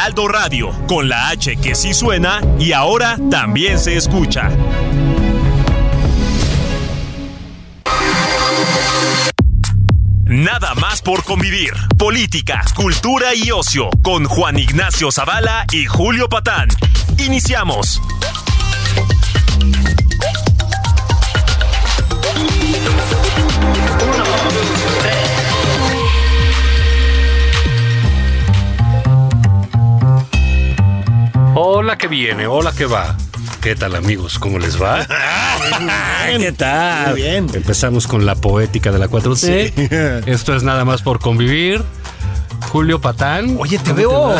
Heraldo Radio, con la H que sí suena y ahora también se escucha. Nada más por convivir. Política, cultura y ocio con Juan Ignacio Zavala y Julio Patán. Iniciamos. Hola que viene, hola que va. ¿Qué tal amigos? ¿Cómo les va? ¿Qué tal? Muy bien. Empezamos con la poética de la 4C. Esto es nada más por convivir. Julio Patán. Oye, te veo.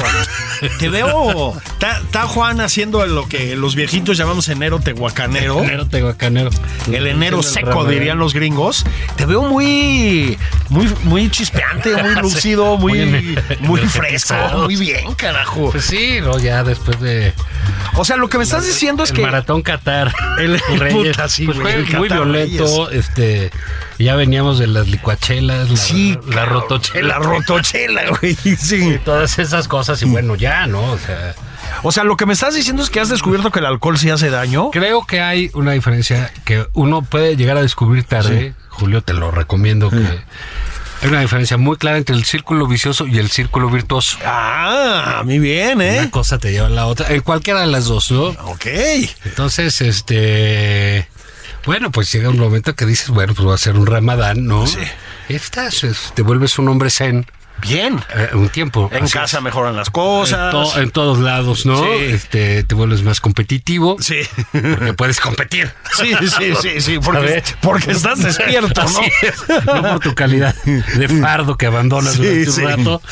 Te veo. Está, Juan haciendo lo que los viejitos llamamos enero tehuacanero. Enero tehuacanero. El enero seco, dirían los gringos. Te veo muy, muy, muy chispeante, muy lúcido, muy, Muy fresco, muy bien, carajo. Pues sí, no, ya después de O sea, lo que me estás diciendo es el que maratón Qatar. El- Reyes, puta, sí, pues güey, fue el muy Qatar violento. Este, ya veníamos de las licuachelas, la, sí, la rotochela. la rotochela, güey. Sí. y todas esas cosas. Y bueno, ya, ¿no? O sea. O sea, lo que me estás diciendo es que has descubierto que el alcohol sí hace daño. Creo que hay una diferencia que uno puede llegar a descubrir tarde. Julio, te lo recomiendo que hay una diferencia muy clara entre el círculo vicioso y el círculo virtuoso. Ah, muy bien, ¿eh? Una cosa te lleva a la otra, en cualquiera de las dos, ¿no? Ok. Entonces, este, bueno, pues llega un momento que dices, bueno, pues voy a hacer un ramadán, ¿no? Sí. Estás, es- te vuelves un hombre zen Bien. eh, un tiempo. En casa es. mejoran las En, cosas. to- en todos lados, ¿no? Sí. Este, te vuelves más competitivo. Sí. Porque puedes competir. Sí, sí, sí, sí, porque, estás despierto, ¿no? Es, no por tu calidad de fardo que abandonas Sí, durante sí. un rato.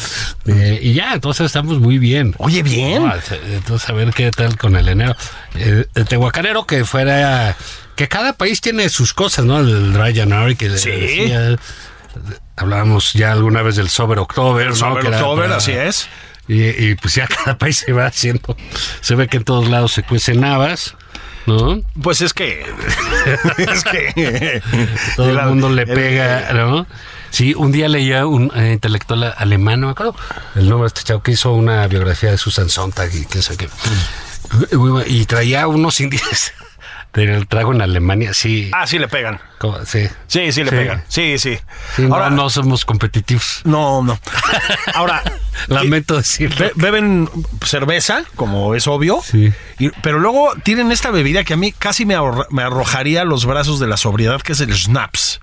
Eh, y ya, entonces estamos muy bien. Oye, bien. No, entonces, a ver qué tal con el enero. Eh, el tehuacanero que fuera. Que cada país tiene sus cosas, ¿no? El Dry January que Sí. decía, Hablábamos ya alguna vez del Sober October, ¿no? Sober October, para- así es. Y, y, pues ya cada país se va haciendo. Se ve que en todos lados se cuecen habas, ¿no? Pues es que. es que. Todo el mundo le pega, ¿no? Sí, un día leía un eh, intelectual alemán, no me acuerdo el nombre de este chavo que hizo una biografía de Susan Sontag y qué sé qué. Y traía unos índices del trago en Alemania, sí. Ah, sí le pegan. sí. Sí, sí le Sí. pegan. Sí, sí. Ahora, no somos competitivos. no, no. Ahora, Lamento decirlo. be- beben cerveza, como es obvio. Sí. y- pero luego tienen esta bebida que a mí casi me, me arrojaría a los brazos de la sobriedad, que es el schnapps.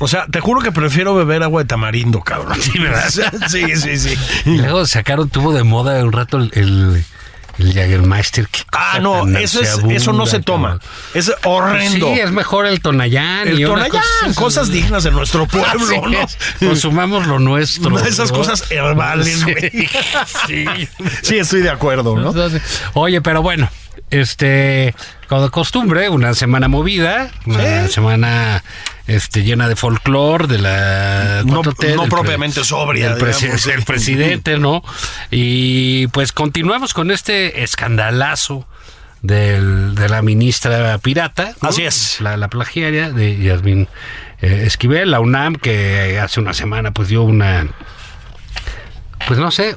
O sea, te juro que prefiero beber agua de tamarindo, cabrón. Sí, ¿verdad? sí, sí, sí. Y luego sacaron, tuvo de moda un rato el, el, el Jagermeister. Ah, no, eso, es, eso no se toma. Es horrendo. Sí, es mejor el Tonayán. el y Tonayán, cosa- cosas dignas de nuestro pueblo, ¿no? Consumamos lo nuestro. Esas ¿no? cosas herbales, güey. Sí. Sí, estoy de acuerdo, ¿no? Oye, pero bueno, este, como de costumbre, una semana movida, una semana este, llena de folclore, de la No- 4T, no del pre- propiamente sobria, del, presi- sí. presidente, ¿no? Y pues continuamos con este escandalazo del, de la ministra pirata. ¿no? Así es. La, la plagiaria de Yasmín eh, Esquivel, la UNAM, que hace una semana pues dio una pues no sé,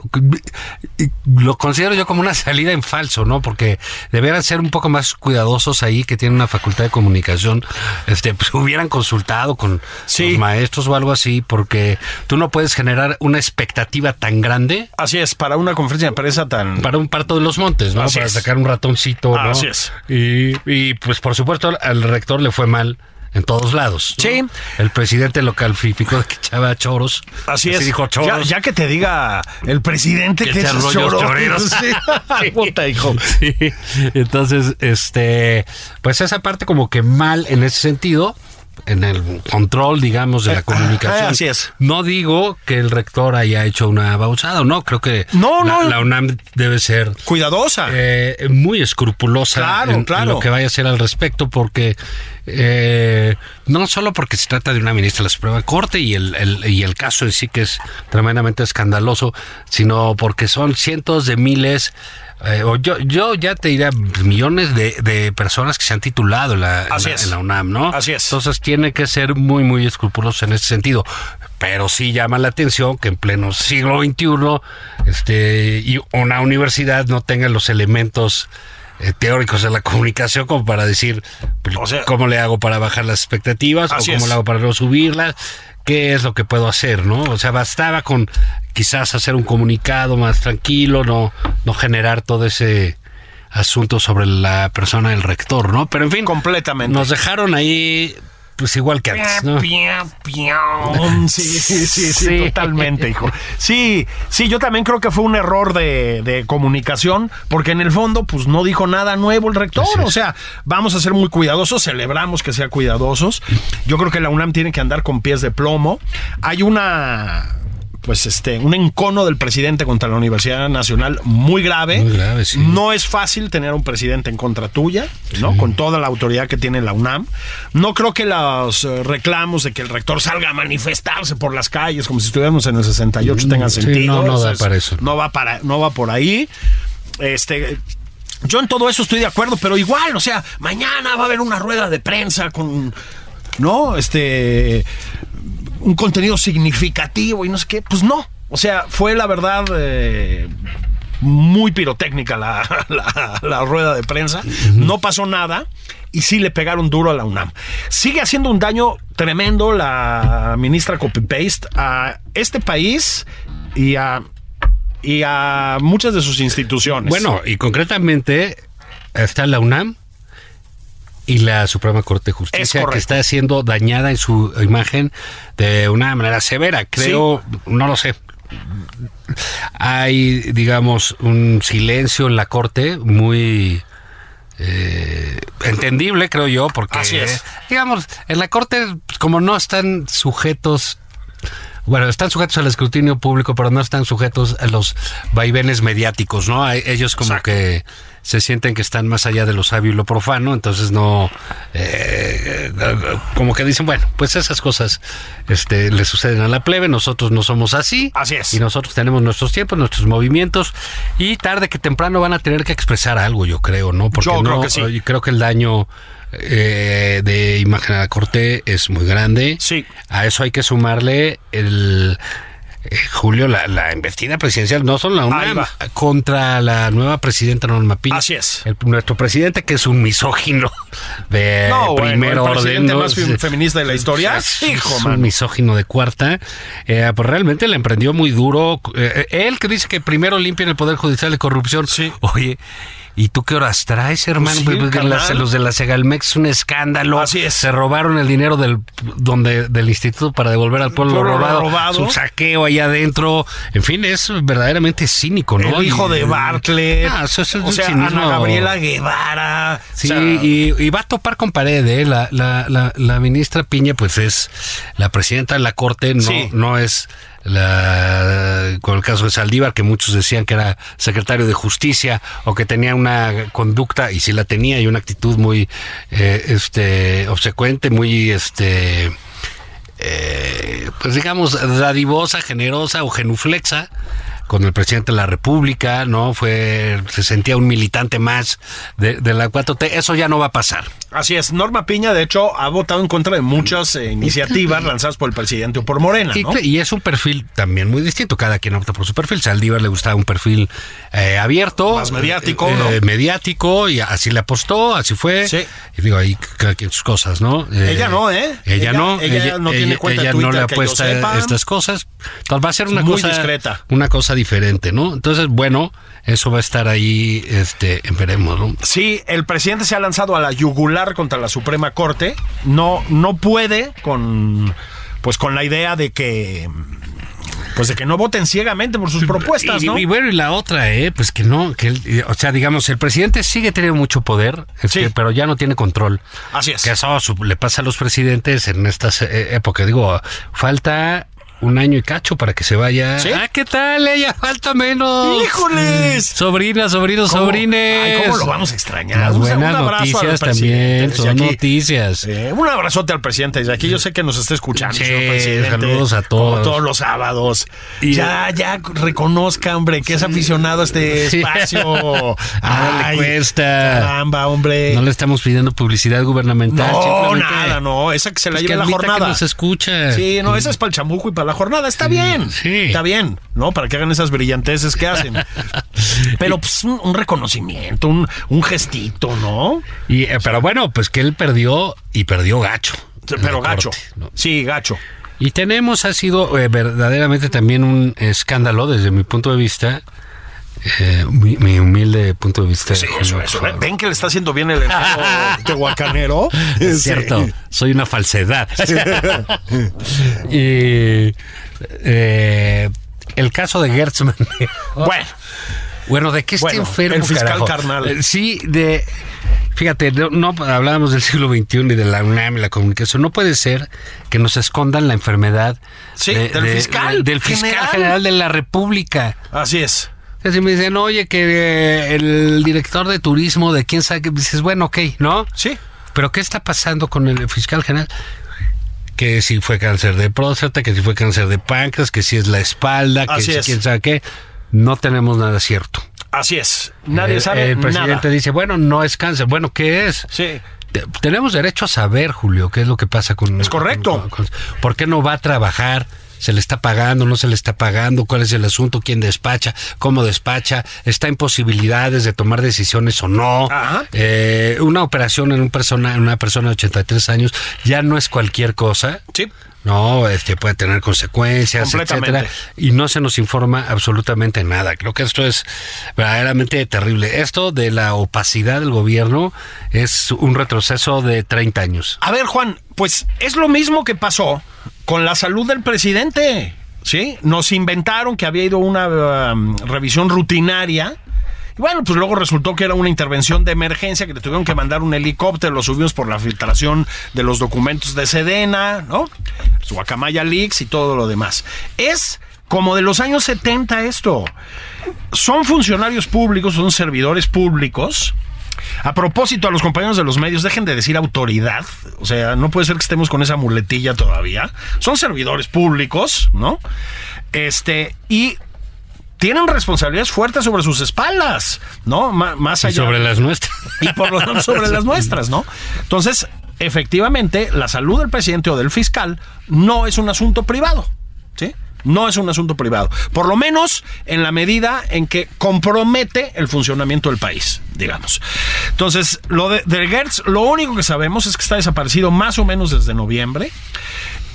lo considero yo como una salida en falso, ¿no? Porque deberían ser un poco más cuidadosos ahí que tienen una facultad de comunicación, este, pues hubieran consultado con Sí. los maestros o algo así, porque tú no puedes generar una expectativa tan grande Así es, para una conferencia de prensa tan... para un parto de los montes, ¿no? Así para es. sacar un ratoncito, ¿no? Así es. Y, y, pues por supuesto al rector le fue mal en todos lados. ¿no? Sí. El presidente lo calificó de que echaba choros. Así es. dijo choros. ya que te diga el presidente Que que, echa rollos choro. choreros. Sí. Puta, hijo. Sí. Entonces, este, pues esa parte como que mal en ese sentido. En el control, digamos, de la Eh, comunicación. así es. No digo que el rector haya hecho una bausada, no, creo que No, la, no. la UNAM debe ser Cuidadosa. eh, muy escrupulosa Claro, en, en claro. lo que vaya a hacer al respecto, porque eh, no solo porque se trata de una ministra de la Suprema Corte y el, el- y el caso en sí que es tremendamente escandaloso, sino porque son cientos de miles. Eh, o yo, yo ya te diría millones de, de personas que se han titulado en la, en Así la- es. en la UNAM, ¿no? Así es. Entonces tiene que ser muy, muy escrupuloso en ese sentido. Pero sí llama la atención que en pleno siglo XXI este, y una universidad no tenga los elementos eh, teóricos de la comunicación como para decir O sea- cómo le hago para bajar las expectativas o cómo es. le hago para no subirlas. ¿Qué es lo que puedo hacer, no? O sea, bastaba con quizás hacer un comunicado más tranquilo, no, no generar todo ese asunto sobre la persona del rector, ¿no? Pero en fin, Completamente. nos dejaron ahí, pues igual que antes, ¿no? Sí, sí, sí, sí, Sí. totalmente, hijo. Sí, sí, yo también creo que fue un error de, de comunicación, porque en el fondo, pues no dijo nada nuevo el rector. O sea, vamos a ser muy cuidadosos, celebramos que sea cuidadosos. Yo creo que la UNAM tiene que andar con pies de plomo. Hay una. Pues este, un encono del presidente contra la Universidad Nacional muy grave. Muy grave, sí. No es fácil tener un presidente en contra tuya, ¿no? Con toda la autoridad que tiene la UNAM. No creo que los eh, reclamos de que el rector salga a manifestarse por las calles como si estuviéramos en el 68 tengan Mm, Sí, sentido. no, no es- para eso. No va para, no va por ahí. Este. Yo en todo eso estoy de acuerdo, pero igual, o sea, mañana va a haber una rueda de prensa con, ¿no? Este, un contenido significativo y no sé qué. Pues no. O sea, fue la verdad eh, muy pirotécnica la, la- la rueda de prensa. No pasó nada y sí le pegaron duro a la UNAM. Sigue haciendo un daño tremendo la ministra copy-paste a este país y a, y a muchas de sus instituciones. Bueno, y concretamente está la UNAM y la Suprema Corte de Es Justicia correcto. que está siendo dañada en su imagen de una manera severa. Creo, no lo sé. Hay, digamos, un silencio en la Corte muy eh, entendible, creo yo, porque, Así es. digamos, en la Corte, pues, como no están sujetos bueno, están sujetos al escrutinio público, pero no están sujetos a los vaivenes mediáticos, ¿no? Ellos como Exacto. que se sienten que están más allá de lo sabio y lo profano, entonces no, eh, como que dicen, bueno, pues esas cosas este, le suceden a la plebe, nosotros no somos así. Así es. Y nosotros tenemos nuestros tiempos, nuestros movimientos, y tarde que temprano van a tener que expresar algo, yo creo, ¿no? Porque Yo creo no, que sí. y creo que el daño eh, de imagen a la corte es muy grande. Sí. A eso hay que sumarle el eh, Julio, la, la investida presidencial, no solo la UNAM, contra la nueva presidenta Norma Piña. Así es. El- nuestro presidente, que es un misógino de No, bueno, primer el orden. presidente ¿no? más fe- feminista de la historia. Es, Hijo, es un misógino de cuarta. Eh, pues realmente le emprendió muy duro. Eh, él que dice que primero limpian el Poder Judicial de corrupción. Sí. Oye. ¿Y tú qué horas traes, hermano? Pues, pues, carnal. las- los de la Segalmex es un escándalo. Así es. Se robaron el dinero del donde del instituto para devolver al pueblo, Pueblo robado. robado. Es un saqueo allá adentro. En fin, es verdaderamente cínico, ¿no? El hijo de Bartlett. Ah, eso, eso es o un sea. Ana Gabriela Guevara. Sí, O sea, y, y va a topar con pared, ¿eh? La, la, la, la ministra Piña, pues es la presidenta de la Corte, no, Sí. no es la con el caso de Saldívar, que muchos decían que era secretario de Justicia o que tenía una conducta, y sí la tenía, y una actitud muy eh, este obsecuente, muy este eh, pues digamos, dadivosa, generosa o genuflexa con el presidente de la República, ¿no? Fue, se sentía un militante más de, de la 4T. Eso ya no va a pasar. Así es. Norma Piña, de hecho, ha votado en contra de muchas eh, iniciativas lanzadas por el presidente o por Morena, Y, ¿no? y es un perfil también muy distinto. Cada quien opta por su perfil. Saldívar le gustaba un perfil eh, abierto. Más mediático, eh, ¿no? eh, mediático, y así le apostó, así fue. Sí. Y digo, ahí cada quien sus cosas, ¿no? Eh, Ella no, ¿eh? Ella, Ella- no. ella no tiene cuenta de ella no Twitter le que yo apuesta estas cosas. Entonces va a ser una Muy cosa discreta. Una cosa diferente, ¿no? Entonces, bueno, eso va a estar ahí, este, veremos, ¿no? Sí, el presidente se ha lanzado a la yugular contra la Suprema Corte. No, no puede con, pues, con la idea de que pues de que no voten ciegamente por sus propuestas, ¿no? y bueno, y la otra, eh, pues que no, que eh, o sea, digamos, el presidente sigue teniendo mucho poder, este, Sí. pero ya no tiene control. Así es. Que eso le pasa a los presidentes en estas eh, épocas. Digo, falta un año y cacho para que se vaya. Sí. Ah, ¿qué tal? Ella falta menos. ¡Híjoles! Sobrinas, sobrinos, ¿Cómo? sobrines. Ay, ¿cómo lo vamos a extrañar? Las Un- buenas un noticias también, son aquí. noticias. Eh, un abrazote al presidente desde aquí. Yo sé que nos está escuchando, Sí, señor presidente. saludos a todos. Como todos los sábados. Y- ya, ya reconozca, hombre, que es aficionado a este Sí. espacio. Nada le cuesta. Caramba, hombre. No le estamos pidiendo publicidad gubernamental. No, nada, no. Esa que se la pues, lleve la admita que jornada. nos escucha. Sí, no, esa es para el chamuco y para la jornada. Está bien. sí. Está bien, ¿no? Para que hagan esas brillanteces que hacen. Pero pues un, un reconocimiento, un, un gestito, ¿no? Y, eh, pero bueno, pues que él perdió y perdió gacho. Pero gacho. corte, ¿no? Sí, gacho. Y tenemos, ha sido eh, verdaderamente también un escándalo desde mi punto de vista, eh, mi, mi humilde punto de vista. Sí, eso, eso. Ven que le está haciendo bien el tehuacanero. Es cierto, soy una falsedad. y eh, el caso de Gertz Manero. Bueno, Bueno, ¿de qué está Bueno, enfermo? el fiscal carajo? carnal. Eh, Sí, de. Fíjate, no, no hablábamos del siglo XXI y de la UNAM y la comunicación. No puede ser que nos escondan la enfermedad Sí, del fiscal del fiscal general. general. de la República. así es. Que si me dicen, oye, que eh, el director de turismo de quién sabe dices, bueno, ok, ¿no? Sí. Pero ¿qué está pasando con el fiscal general? Que si fue cáncer de próstata, que si fue cáncer de páncreas, que si es la espalda, que Así si es. quién sabe qué. No tenemos nada cierto. Así es. Nadie Eh, sabe El presidente nada. dice, bueno, no es cáncer. Bueno, ¿qué es? Sí. Te- Tenemos derecho a saber, Julio, qué es lo que pasa con... Es correcto. con- con- ¿Por qué no va a trabajar? ¿Se le está pagando? ¿No se le está pagando? ¿Cuál es el asunto? ¿Quién despacha? ¿Cómo despacha? ¿Está en posibilidades de tomar decisiones o no? Ajá. Eh, una operación en un persona, en una persona de 83 años ya no es cualquier cosa. Sí. No, este puede tener consecuencias, etcétera, y no se nos informa absolutamente nada. Creo que esto es verdaderamente terrible. Esto de la opacidad del gobierno es un retroceso de 30 años. A ver, Juan, pues es lo mismo que pasó con la salud del presidente. ¿Sí? Nos inventaron que había ido una um, revisión rutinaria. Y bueno, pues luego resultó que era una intervención de emergencia, que le tuvieron que mandar un helicóptero, lo subimos por la filtración de los documentos de Sedena, ¿no? Su Guacamaya Leaks y todo lo demás. Es como de los años 70 esto. Son funcionarios públicos, son servidores públicos. A propósito, a los compañeros de los medios, dejen de decir autoridad. O sea, no puede ser que estemos con esa muletilla todavía. Son servidores públicos, ¿no? Este, y tienen responsabilidades fuertes sobre sus espaldas, ¿no? Má- más Y allá. sobre las nuestras. y por lo tanto sobre las nuestras, ¿no? Entonces, efectivamente, la salud del presidente o del fiscal no es un asunto privado, ¿sí? No es un asunto privado. Por lo menos en la medida en que compromete el funcionamiento del país, digamos. Entonces, lo de, de Gertz, lo único que sabemos es que está desaparecido más o menos desde noviembre.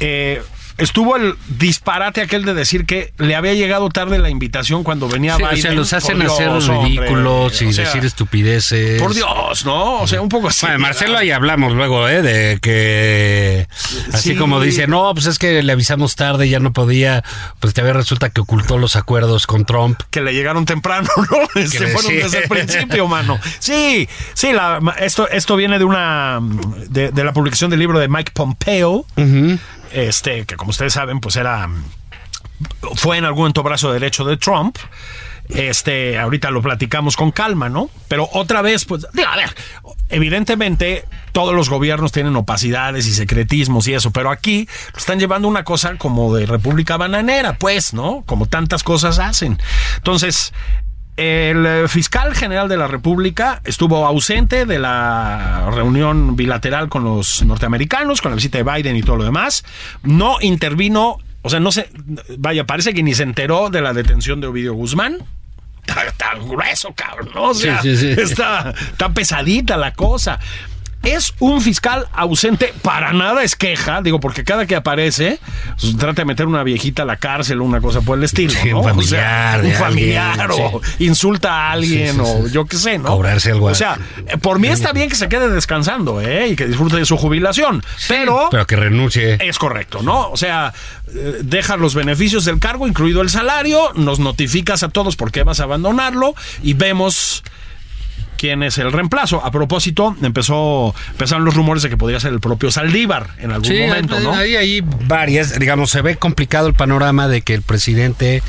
Eh, estuvo el disparate aquel de decir que le había llegado tarde la invitación cuando venía Sí, Biden. o sea, los hacen Dios, hacer hombre. ridículos y O sea, decir estupideces. por Dios, ¿no? O sea, un poco así. Bueno, Marcelo, ahí hablamos luego, ¿eh? De que. Así Sí. como dice, no, pues es que le avisamos tarde, ya no podía. Pues todavía resulta que ocultó los acuerdos con Trump. que le llegaron temprano, ¿no? Fueron desde el principio, mano. Sí, sí, la- esto, esto viene de una de, de la publicación del libro de Mike Pompeo, este, que como ustedes saben, pues era fue en algún momento brazo derecho de Trump. Este, ahorita lo platicamos con calma, ¿no? Pero otra vez, pues, a ver, evidentemente todos los gobiernos tienen opacidades y secretismos y eso, pero aquí están llevando una cosa como de república bananera, pues, ¿no? Como tantas cosas hacen. Entonces, el eh, fiscal general de la República estuvo ausente de la reunión bilateral con los norteamericanos, con la visita de Biden y todo lo demás. No intervino, o sea, no se, vaya, parece que ni se enteró de la detención de Ovidio Guzmán. Está tan grueso, cabrón, ¿no? O sea, Sí, sí, sí. Está, está pesadita la cosa. Es un fiscal ausente, para nada es queja, digo, porque cada que aparece, pues, trata de meter una viejita a la cárcel o una cosa por el estilo. Sí, ¿no? un O sea, familiar de un familiar alguien, o insulta a alguien Sí, o yo qué sé, ¿no? Cobrarse algo O sea, eh, por mí está bien que se quede descansando, ¿eh? Y que disfrute de su jubilación, pero... Pero que renuncie. Es correcto, ¿no? O sea, eh, deja los beneficios del cargo, incluido el salario, nos notificas a todos por qué vas a abandonarlo y vemos quién es el reemplazo. A propósito, empezó, empezaron los rumores de que podría ser el propio Saldívar en algún Sí, momento, hay, ¿no? hay ahí varias, digamos, se ve complicado el panorama de que el presidente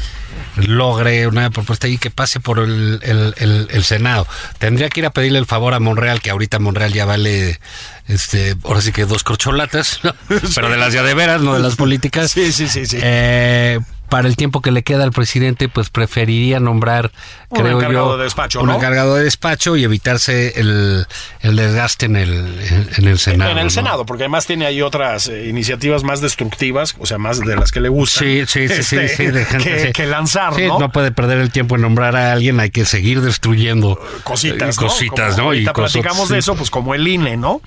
logre una propuesta y que pase por el, el- el- el Senado. Tendría que ir a pedirle el favor a Monreal, que ahorita Monreal ya vale, este, ahora sí que dos corcholatas, ¿no? pero de las ya de veras, no de las políticas. Sí, sí, sí, sí. Eh, para el tiempo que le queda al presidente, pues preferiría nombrar, Un creo encargado yo, de despacho, un ¿no? encargado de despacho y evitarse el, el desgaste en el, en, en el Senado. en el ¿no? Senado, porque además tiene ahí otras eh, iniciativas más destructivas, o sea, más de las que le gusta. Sí, sí, sí, sí, sí, de gente, que, sí. que lanzar, Sí, ¿no? puede perder el tiempo en nombrar a alguien, hay que seguir destruyendo cositas, eh, ¿no? cositas, Como ¿no? ahorita cosas- platicamos de eso, pues como el INE, ¿no?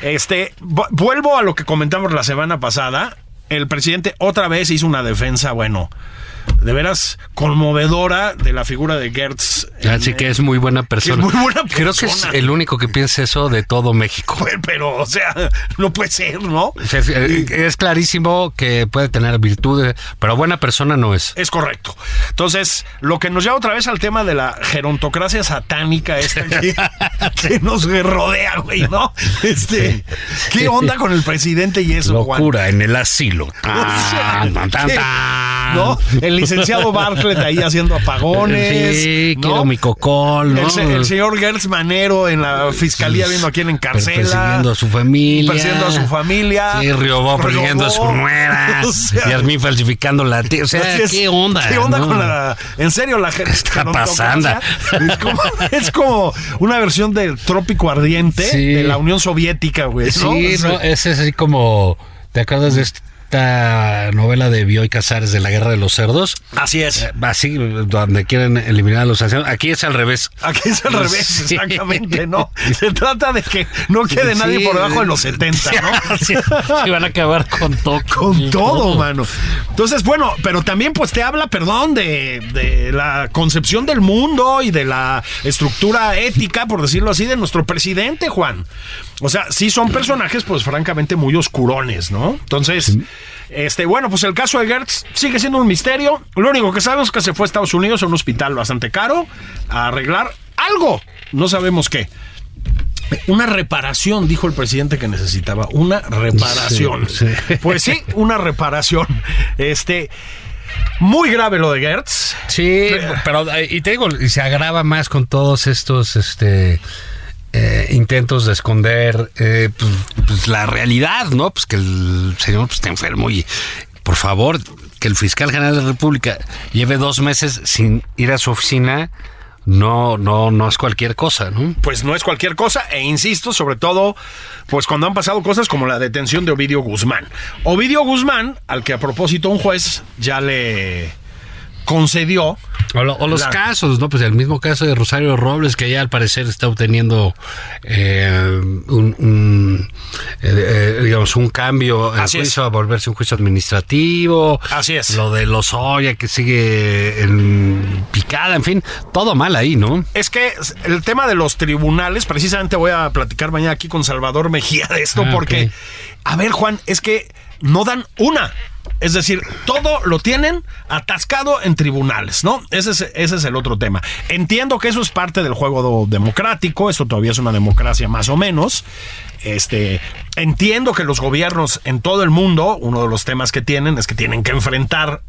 Este, vu- vuelvo a lo que comentamos la semana pasada. El presidente otra vez hizo una defensa, bueno, de veras conmovedora de la figura de Gertz. Así en- que es muy buena persona. muy buena Creo que es persona. el único que piensa eso de todo México. Pero, pero, o sea, no puede ser, ¿no? Es, eh, es clarísimo que puede tener virtudes, pero buena persona no es. Es correcto. Entonces, lo que nos lleva otra vez al tema de la gerontocracia satánica esta que, que nos rodea, güey, ¿no? Este, ¿qué onda con el presidente y eso, Juan? Locura en el asilo. Tan, tan, tan, ¿Qué? tan. ¿No? El licenciado Bartlett ahí haciendo apagones. Sí, ¿no? quiero mi cocol, ¿no? El, se- el señor Gertz Manero en la fiscalía viendo a quién encarcela. Persiguiendo a su familia. Persiguiendo a su familia. Sí, Riobó persiguiendo a su nuera. O sea, Yasmín falsificando la tía. O sea, Así es. ¿qué onda? ¿Qué onda no? con la. En serio, la gente. está pasando? Es como, es como una versión del trópico ardiente Sí. de la Unión Soviética, güey. Sí, O sea, no, es así como. ¿Te acuerdas de esta novela de Bioy Casares de la Guerra de los Cerdos? Así es. Eh, Así, donde quieren eliminar a los ancianos. Aquí es al revés. Aquí es al revés, Sí. exactamente, ¿no? Se trata de que no quede nadie Sí. por debajo de los 70, ¿no? Sí, sí, van a acabar con todo. Con todo, mano. Entonces, bueno, pero también pues te habla, perdón, de, de la concepción del mundo y de la estructura ética, por decirlo así, de nuestro presidente, Juan. O sea, sí son personajes, pues francamente muy oscurones, ¿no? Entonces, este, bueno, pues el caso de Gertz sigue siendo un misterio. Lo único que sabemos es que se fue a Estados Unidos a un hospital bastante caro a arreglar algo. No sabemos qué. Una reparación, dijo el presidente que necesitaba. Una reparación. Sí, sí. Pues sí, una reparación. Este. Muy grave lo de Gertz. Sí, pero eh, y te digo, y se agrava más con todos estos este eh, intentos de esconder eh, pues, pues, la realidad, ¿no? Pues que el señor pues, está enfermo y por favor, que el fiscal general de la República lleve dos meses sin ir a su oficina, no, no, no es cualquier cosa, ¿no? Pues no es cualquier cosa, e insisto, sobre todo, pues cuando han pasado cosas como la detención de Ovidio Guzmán. Ovidio Guzmán, al que a propósito un juez ya le concedió O, lo- o los La- casos, ¿no? Pues el mismo caso de Rosario Robles, que ya al parecer está obteniendo eh, un, un, eh, eh, digamos, un cambio en Así es. juicio a volverse un juicio administrativo. Así es. Lo de Lozoya, que sigue en picada, en fin, todo mal ahí, ¿no? Es que el tema de los tribunales, precisamente voy a platicar mañana aquí con Salvador Mejía de esto, Ah, porque, a ver, Juan, es que no dan una. Es decir, todo lo tienen atascado en tribunales, ¿no? Ese es, ese es el otro tema. Entiendo que eso es parte del juego democrático, esto todavía es una democracia más o menos. Este, entiendo que los gobiernos en todo el mundo, uno de los temas que tienen es que tienen que enfrentar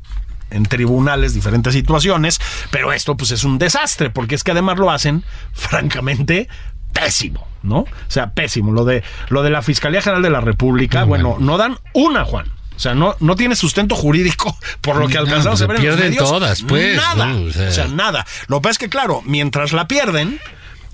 en tribunales diferentes situaciones, pero esto pues es un desastre, porque es que además lo hacen, francamente, pésimo, ¿no? O sea, pésimo. Lo de, lo de la Fiscalía General de la República, bueno, no dan una, Juan. O sea, no, no tiene sustento jurídico por lo que No, alcanzamos pues a ver en los pierden medios. todas, pues, Nada. ¿no? O O sea- sea, nada. Lo que pasa es que, claro, mientras la pierden,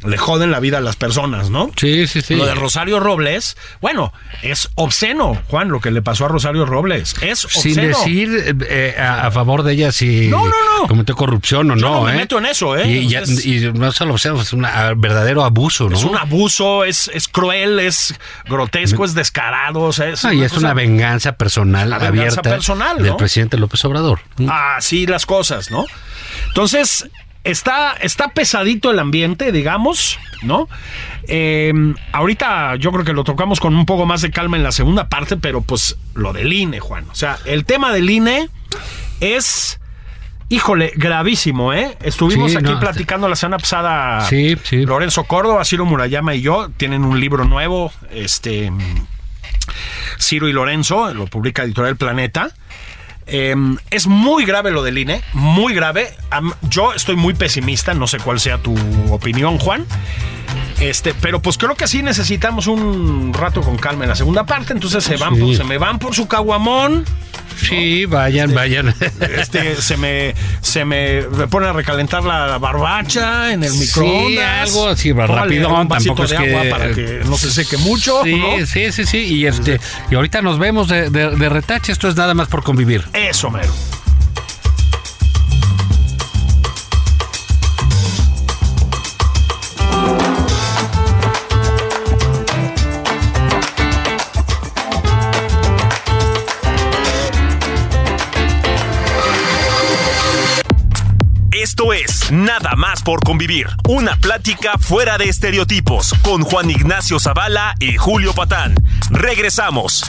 le joden la vida a las personas, ¿no? Sí, sí, sí. Lo de Rosario Robles, bueno, es obsceno, Juan, lo que le pasó a Rosario Robles. Es obsceno. Sin decir eh, a, a favor de ella si No, no, no. cometió corrupción o Yo no. no me ¿eh? meto en eso, ¿eh? Y, ya- Es- y no solo obsceno, es un verdadero abuso, ¿no? Es un abuso, es, es cruel, es grotesco, es descarado. O sea, es Ah, y es cosa- una venganza personal Una venganza abierta personal, del presidente López Obrador. Así las cosas, ¿no? Entonces, está, está pesadito el ambiente, digamos, ¿no? Eh, ahorita yo creo que lo tocamos con un poco más de calma en la segunda parte, pero pues lo del INE, Juan. O sea, el tema del INE es, híjole, gravísimo, ¿eh? Estuvimos Sí, aquí no, platicando la semana pasada. Sí, sí. Lorenzo Córdoba, Ciro Murayama y yo tienen un libro nuevo, este... Ciro y Lorenzo, lo publica Editorial Planeta. Eh, es muy grave lo del INE, muy grave. Yo estoy muy pesimista, no sé cuál sea tu opinión, Juan. Este, pero pues creo que sí necesitamos un rato con calma en la segunda parte. Entonces se van, Sí. por- se me van por su caguamón. Sí, vayan, vayan. Este, se me, se me, me pone a recalentar la barbacha en el Sí, microondas. algo así, un vasito tampoco es de que- agua para que no se seque mucho. Sí, ¿no? sí, sí, sí. Y este, y ahorita nos vemos de, de- de retache. Esto es nada más por convivir. Eso, mero. Nada más por convivir. Una plática fuera de estereotipos con Juan Ignacio Zavala y Julio Patán. Regresamos.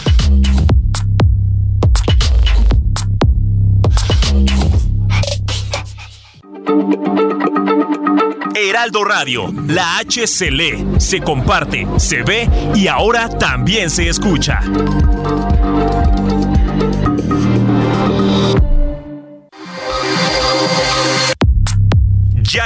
Heraldo Radio, la H se lee, se comparte, se ve y ahora también se escucha.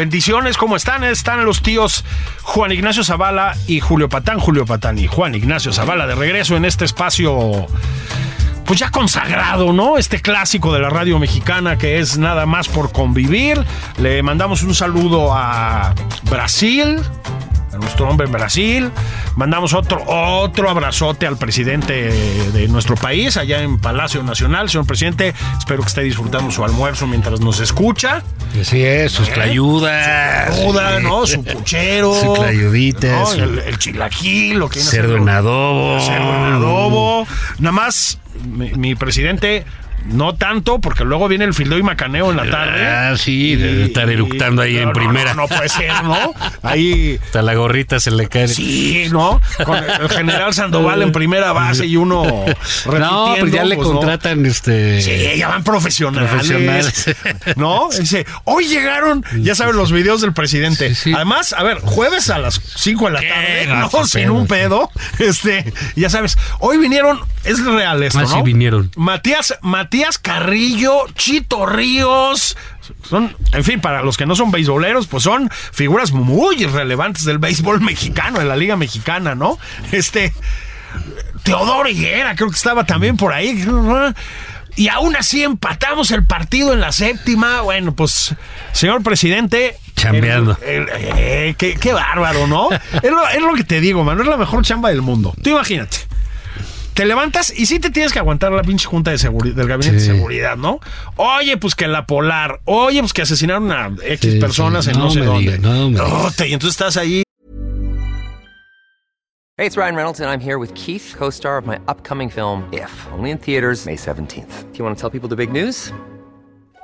Bendiciones, ¿cómo están? Están los tíos Juan Ignacio Zavala y Julio Patán. Julio Patán y Juan Ignacio Zavala de regreso en este espacio, pues ya consagrado, ¿no? Este clásico de la radio mexicana que es nada más por convivir. Le mandamos un saludo a Brasil. A nuestro hombre en Brasil. Mandamos otro, otro abrazote al presidente de nuestro país, allá en Palacio Nacional. Señor presidente, espero que esté disfrutando su almuerzo mientras nos escucha. Así es, sus clayudas. Ruda, sí. ¿no? Su puchero. Su clayudita, ¿no? su- El, el chilaquil, lo que Cerdo en adobo. Cerdo en adobo. Nada más, mi, mi presidente, no tanto, porque luego viene el fildeo y macaneo en la tarde. Ah, sí, de estar eructando ahí no, en no, primera. No, no puede ser, ¿no? Ahí. Hasta la gorrita se le cae. Sí, ¿no? Con el general Sandoval en primera base y uno. No, pero ya le pues, contratan este. Sí, ya van profesionales. Profesionales. ¿No? Dice, hoy llegaron, ya saben, los videos del presidente. Sí, sí. Además, a ver, jueves a las 5 de la tarde, No, Sin pedo. un pedo. Este, ya sabes, hoy vinieron, es real esto, Ah, ¿no? sí, vinieron. Matías, Matías Carrillo, Chito Ríos. Son, en fin, para los que no son beisboleros, pues son figuras muy relevantes del béisbol mexicano, de la Liga Mexicana, ¿no? Este. Teodoro Higuera, creo que estaba también por ahí. Y aún así empatamos el partido en la séptima. Bueno, pues, señor presidente. Chambeando. el- el- eh, qué, qué bárbaro, ¿no? es, lo, es lo que te digo, mano. Es la mejor chamba del mundo. Tú imagínate. Te levantas y sí te tienes que aguantar la pinche junta de seguridad, del gabinete Sí. de seguridad, ¿no? Oye, pues que la polar. Oye, pues que asesinaron a X Sí, personas sí. en no, No sé me dónde. diga, no me y entonces estás ahí Hey, it's Ryan Reynolds, and I'm here with Keith, co star of my upcoming film, If, only in theaters, May 17th. Do you want to tell people the big news?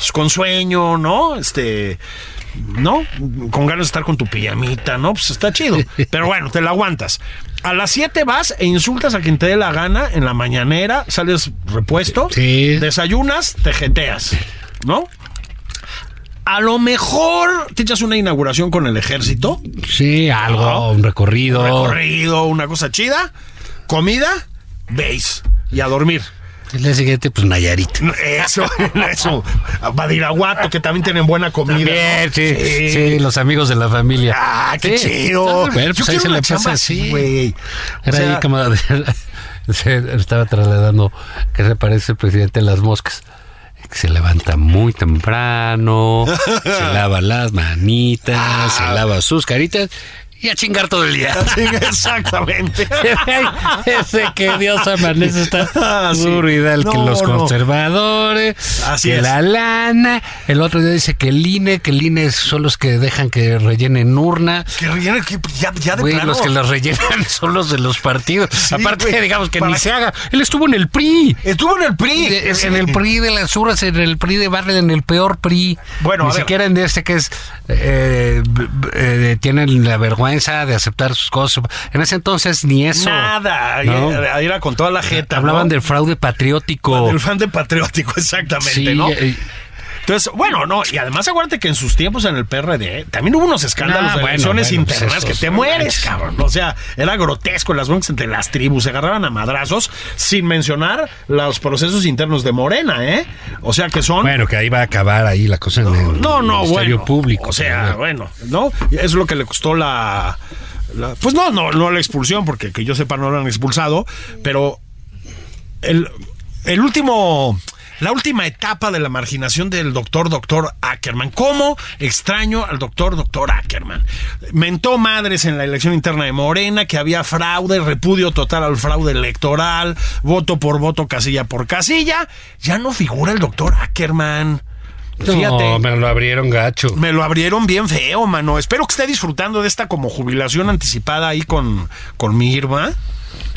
Pues, con sueño, ¿no? Este, ¿no? Con ganas de estar con tu pijamita, ¿no? Pues está chido. Pero bueno, te la aguantas. A las 7 vas e insultas a quien te dé la gana en la mañanera, sales repuesto, Sí. desayunas, te jeteas, ¿no? A lo mejor te echas una inauguración con el ejército, Sí, algo, un recorrido. recorrido, una cosa chida, comida, veis y a dormir. El día siguiente, pues Nayarit. Eso, eso. Badiraguato, que también tienen buena comida. ¿no? sí, sí, los amigos de la familia. Ah, qué Sí, chido. Yo pues ahí se chamba pasa así. Era O sea, ahí como se estaba trasladando que se parece el presidente de las moscas. Que se levanta muy temprano, se lava las manitas, Ah. se lava sus caritas y a chingar todo el día. Sí, exactamente. Ese que Dios amanece está Ah, aburrida, que No, los no. conservadores, Así que es. la lana. El otro día dice que el INE, que el INE son los que dejan que rellenen urna. Que rellene, que ya, ya de plano. los que las rellenan son los de los partidos. Sí, Aparte, digamos que ni se haga. Él estuvo en el PRI. Estuvo en el PRI. De- en el PRI de las urras, en el PRI de Barrio, en el peor PRI. Bueno, Ni a ver. siquiera en este que es. eh, eh, tienen la vergüenza de aceptar sus cosas. En ese entonces ni eso. Nada. ¿no? Ahí Era con toda la jeta. Hablaban ¿no? del fraude patriótico. Del fan de patriótico, exactamente, Sí, ¿no? eh, Entonces, bueno, no, y además acuérdate que en sus tiempos en el PRD también hubo unos escándalos Ah, de elecciones bueno, pues internas que te no mueres, cabrón. O sea, era grotesco las broncas entre las tribus, se agarraban a madrazos, sin mencionar los procesos internos de Morena, ¿eh? O sea que son. Bueno, que ahí va a acabar ahí la cosa en el no, no, Ministerio bueno. Público. O sea, pero bueno, ¿no? Es lo que le costó la. la- pues no, no, no la expulsión, porque que yo sepa no lo han expulsado, pero el, el último. La última etapa de la marginación del doctor doctor Ackerman. ¿Cómo extraño al doctor doctor Ackerman? Mentó madres en la elección interna de Morena, que había fraude, repudio total al fraude electoral, voto por voto, casilla por casilla. Ya no figura el doctor Ackerman. Fíjate. No, me lo abrieron gacho. Me lo abrieron bien feo, mano. Espero que esté disfrutando de esta como jubilación anticipada ahí con, con mi Irma.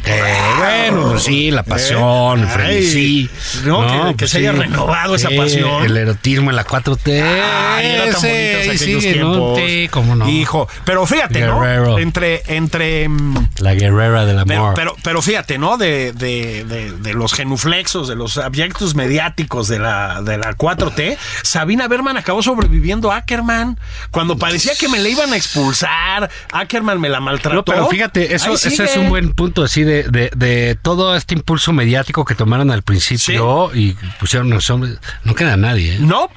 Eh, bueno, pues sí, la pasión, el Ay, frenesí. no, que- que se haya renovado esa pasión. El erotismo en la 4T. Ay, era tan ahí aquellos sigue, ¿no? tiempos. Sí, cómo no. Hijo, pero fíjate, Guerrero. ¿no? Entre, entre. mm, La guerrera del amor. pero, pero fíjate, ¿no? De, de, de, de los genuflexos, de los abyectos mediáticos de la, de la 4T, Sabina Berman acabó sobreviviendo a Ackerman. Cuando parecía que me la iban a expulsar, Ackerman me la maltrató. No, pero fíjate, eso, sigue. es un buen punto así de, de, de todo este impulso mediático que tomaron al principio y pusieron los hombres. No queda nadie, ¿eh? No.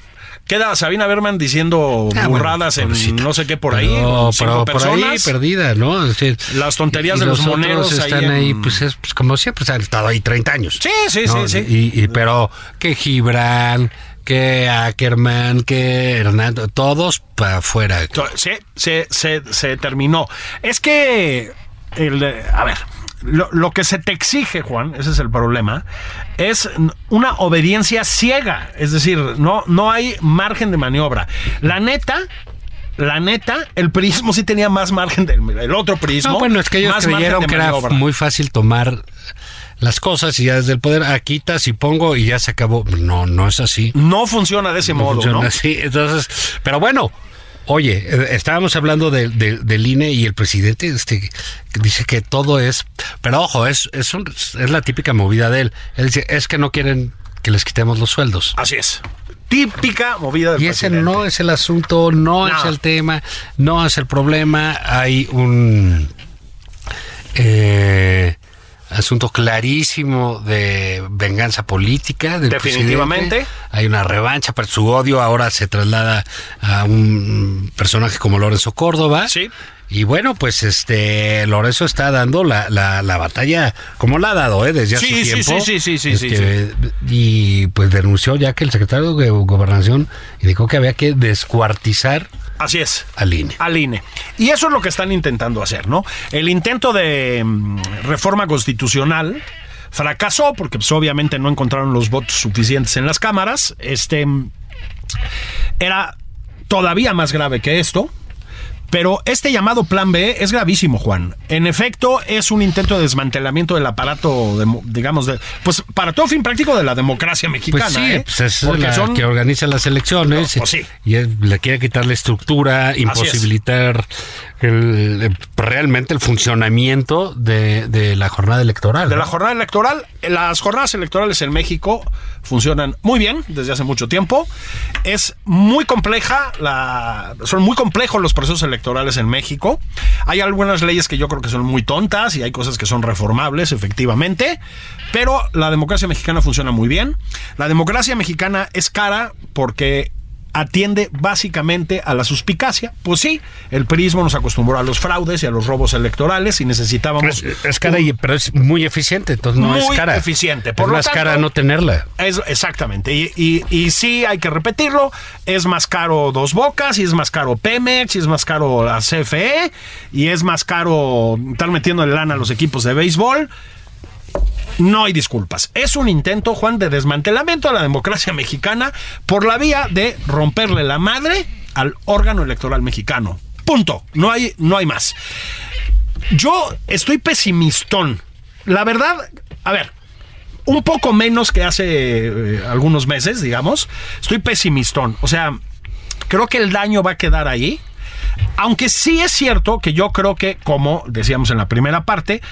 Queda Sabina Berman diciendo Ah, bueno, burradas en no sé qué por ahí. Pero, pero por ahí perdida, ¿no? Es decir, Las tonterías y de los otros moneros ahí están en- ahí, pues, es, pues como siempre, pues, han estado ahí 30 años. Sí, sí, ¿no? sí, sí. Y, y- pero que Gibran, que Ackerman, que Hernando, todos para afuera. Sí, se, se, se terminó. Es que, el, a ver, lo, lo que se te exige, Juan, ese es el problema, es una obediencia ciega. Es decir, no, no hay margen de maniobra. La neta. La neta, el prismo sí tenía más margen del el otro prismo. No, bueno, es que ellos creyeron que era muy fácil tomar las cosas y ya desde el poder, ah, quitas y pongo y ya se acabó. No, no es así. No funciona de ese No modo, funciona ¿no? así. Entonces, pero bueno, oye, eh, estábamos hablando de- de- del INE y el presidente este, dice que todo es, pero ojo, es, es, un- es la típica movida de él. Él dice, es que no quieren que les quitemos los sueldos. Así es. Típica movida del Y ese presidente. no es el asunto, no, No. es el tema, no es el problema. Hay un eh, asunto clarísimo de venganza política del Definitivamente. presidente. Hay una revancha, pero su odio ahora se traslada a un personaje como Lorenzo Córdoba. Sí. Y bueno, pues este Lorenzo está dando la, la, la batalla como la ha dado, ¿eh? Desde hace Sí, sí, tiempo. sí, sí, sí, sí, Este, Y pues denunció ya que el secretario de Gobernación indicó que había que descuartizar Así es. al INE. al INE. Y eso es lo que están intentando hacer, ¿no? El intento de mm, reforma constitucional fracasó porque pues, obviamente no encontraron los votos suficientes en las cámaras. Este mm, era todavía más grave que esto. Pero este llamado Plan B es gravísimo, Juan. En efecto, es un intento de desmantelamiento del aparato, de- digamos, de, pues para todo fin práctico de la democracia mexicana. Pues sí, ¿eh? pues es Porque la son- que organiza las elecciones No, pues sí. y es- le quiere quitar la estructura, imposibilitar el- el- realmente el funcionamiento de, de la jornada electoral. de ¿no? la jornada electoral. Las jornadas electorales en México funcionan muy bien desde hace mucho tiempo. Es muy compleja, la, son muy complejos los procesos electorales en México. Hay algunas leyes que yo creo que son muy tontas y hay cosas que son reformables, efectivamente. Pero la democracia mexicana funciona muy bien. La democracia mexicana es cara porque atiende básicamente a la suspicacia. Pues sí, el prismo nos acostumbró a los fraudes y a los robos electorales y necesitábamos Es, es cara, y- pero es muy eficiente, entonces no es Muy cara. eficiente, por es lo más tanto- cara no tenerla. Es, exactamente. Y, y, y sí, hay que repetirlo. Es más caro Dos Bocas, y es más caro Pemex, y es más caro la CFE, y es más caro estar metiendo lana a los equipos de béisbol. No hay disculpas. Es un intento, Juan, de desmantelamiento de la democracia mexicana por la vía de romperle la madre al órgano electoral mexicano. Punto. No hay, no hay más. Yo estoy pesimistón. La verdad, a ver, un poco menos que hace eh, algunos meses, digamos. Estoy pesimistón. O sea, creo que el daño va a quedar ahí. Aunque sí es cierto que yo creo que, como decíamos en la primera parte,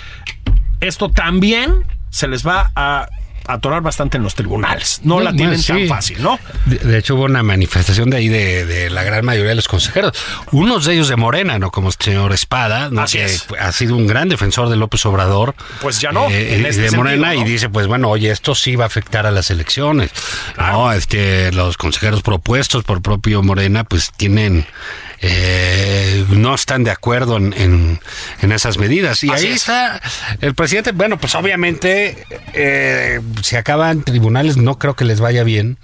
esto también se les va a atorar bastante en los tribunales. No la tienen sí. tan fácil, ¿no? De, de hecho, hubo una manifestación de ahí de, de la gran mayoría de los consejeros. Unos de ellos de Morena, ¿no? Como el señor Espada, ¿no? Así que es. ha sido un gran defensor de López Obrador. Pues ya no, eh, en este de Morena sentido, ¿no? y dice, pues bueno, oye, esto sí va a afectar a las elecciones. No, este, los consejeros propuestos por propio Morena, pues tienen... eh, no están de acuerdo en, en- en esas medidas. Y Así ahí es. está el presidente. Bueno, pues obviamente, eh, si acaban tribunales, no creo que les vaya bien.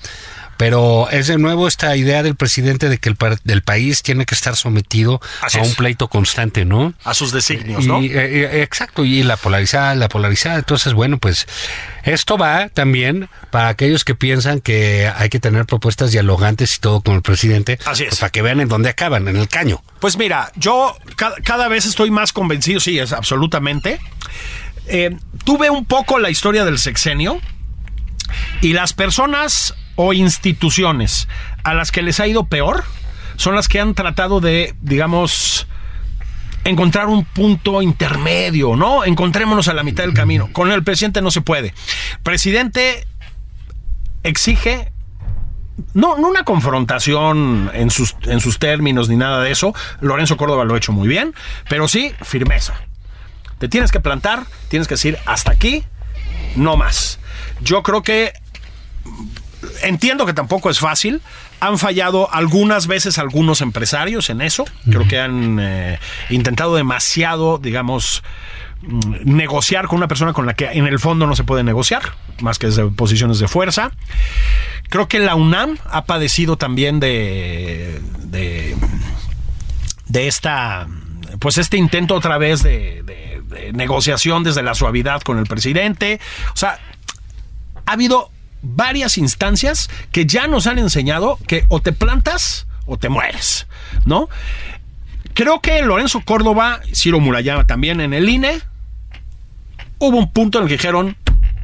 Pero es de nuevo esta idea del presidente de que el, del país tiene que estar sometido Así a es. un pleito constante, ¿no? A sus designios, Y, ¿no? eh, eh, exacto, y la polarizada, la polarizada. Entonces, bueno, pues esto va también para aquellos que piensan que hay que tener propuestas dialogantes y todo con el presidente, Así es. pues, para que vean en dónde acaban, en el caño. Pues mira, yo ca- cada, vez estoy más convencido, sí, es absolutamente. Eh, tuve un poco la historia del sexenio y las personas o instituciones a las que les ha ido peor son las que han tratado de, digamos, encontrar un punto intermedio, ¿no? Encontrémonos a la mitad del camino. Con el presidente no se puede. Presidente exige no, no una confrontación en sus, en sus términos ni nada de eso. Lorenzo Córdoba lo ha hecho muy bien, pero sí firmeza. Te tienes que plantar, tienes que decir hasta aquí, no más. Yo creo que entiendo que tampoco es fácil. Han fallado algunas veces algunos empresarios en eso. Creo que han eh, intentado demasiado, digamos, mm, negociar con una persona con la que en el fondo no se puede negociar, más que desde posiciones de fuerza. Creo que la UNAM ha padecido también de, de, de esta, pues este intento otra vez de, de- de negociación desde la suavidad con el presidente. O sea, ha habido varias instancias que ya nos han enseñado que o te plantas o te mueres, ¿no? Creo que Lorenzo Córdoba, Ciro Murayama también en el INE, hubo un punto en el que dijeron,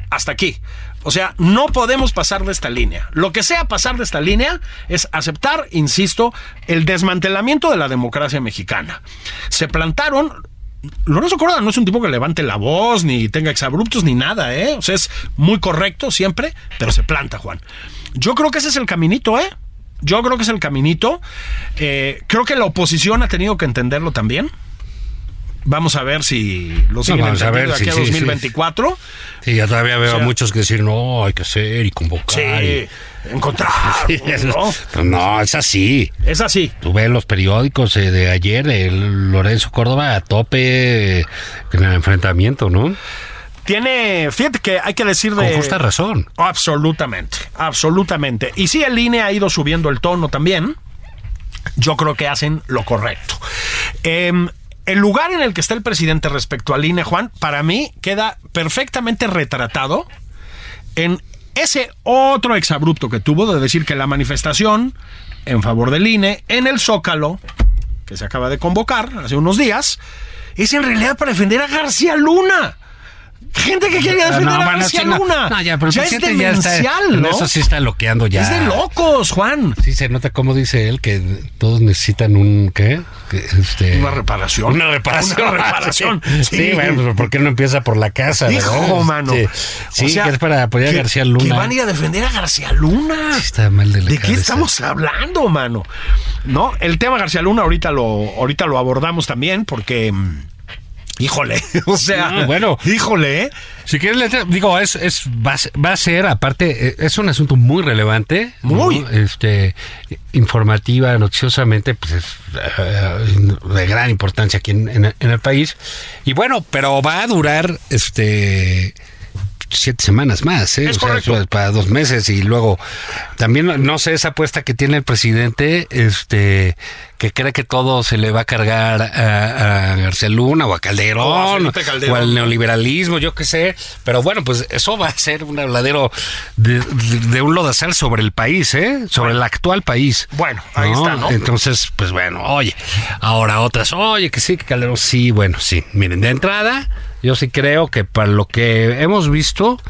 hasta aquí. O sea, no podemos pasar de esta línea. Lo que sea pasar de esta línea es aceptar, insisto, el desmantelamiento de la democracia mexicana. Se plantaron. Lorenzo Córdoba no es un tipo que levante la voz, ni tenga exabruptos, ni nada, ¿eh? O sea, es muy correcto siempre, pero se planta, Juan. Yo creo que ese es el caminito, ¿eh? Yo creo que es el caminito. Eh, creo que la oposición ha tenido que entenderlo también. Vamos a ver si lo siguen vamos a ver, aquí sí, a sí, sí. 2024. Sí, ya todavía veo O sea- a muchos que decir, no, hay que hacer y convocar. Sí, y- encontrar. Sí, ¿no? Pues no, es así. Es así. Tú ves los periódicos eh, de ayer, el Lorenzo Córdoba a tope eh, en el enfrentamiento, ¿no? Tiene, fíjate que hay que decir de... Con justa razón. Absolutamente, absolutamente. Y si el INE ha ido subiendo el tono también, yo creo que hacen lo correcto. Em, el lugar en el que está el presidente respecto al INE, Juan, para mí queda perfectamente retratado en ese otro exabrupto que tuvo de decir que la manifestación en favor del INE en el Zócalo que se acaba de convocar hace unos días, es en realidad para defender a García Luna. Gente que quiere defender a bueno, García sí. Luna. No, ya, pero ya es ya está- demencial, ¿no? Eso sí está loqueando ya. Es de locos, Juan. Sí se nota como dice él que todos necesitan un ¿qué? Este, Una reparación. Una reparación. Una reparación. Sí, Sí. bueno, pues ¿por qué no empieza por la casa? Hijo, mano. Sí, O sea, que es para apoyar que- a García Luna. Que van a ir a defender a García Luna. Sí, está mal de la qué cabeza. estamos hablando, mano? No, el tema García Luna ahorita lo, ahorita lo abordamos también porque. mm, Híjole, o sea, No, bueno. híjole. Si quieres, digo, es, es, va, a ser- va a ser, aparte, eh, es un asunto muy relevante. ¿no? Muy. Este, informativa, noticiosamente, pues es eh, de gran importancia aquí en, en- en el país. Y bueno, pero va a durar, este siete semanas más, ¿eh? Es O sea, correcto. eso para dos meses y luego también no sé esa apuesta que tiene el presidente, este que cree que todo se le va a cargar a, a García Luna o a Calderón O a Felipe Calderón. o al neoliberalismo, yo qué sé, pero bueno, pues eso va a ser un habladero de, de- de un lodazal sobre el país, ¿eh? Sobre el actual país. Bueno, ahí está, ¿no? Entonces, pues bueno, oye, ahora otras, oye, que sí, que Calderón, sí, bueno, sí. Miren, de entrada, yo sí creo que para lo que hemos visto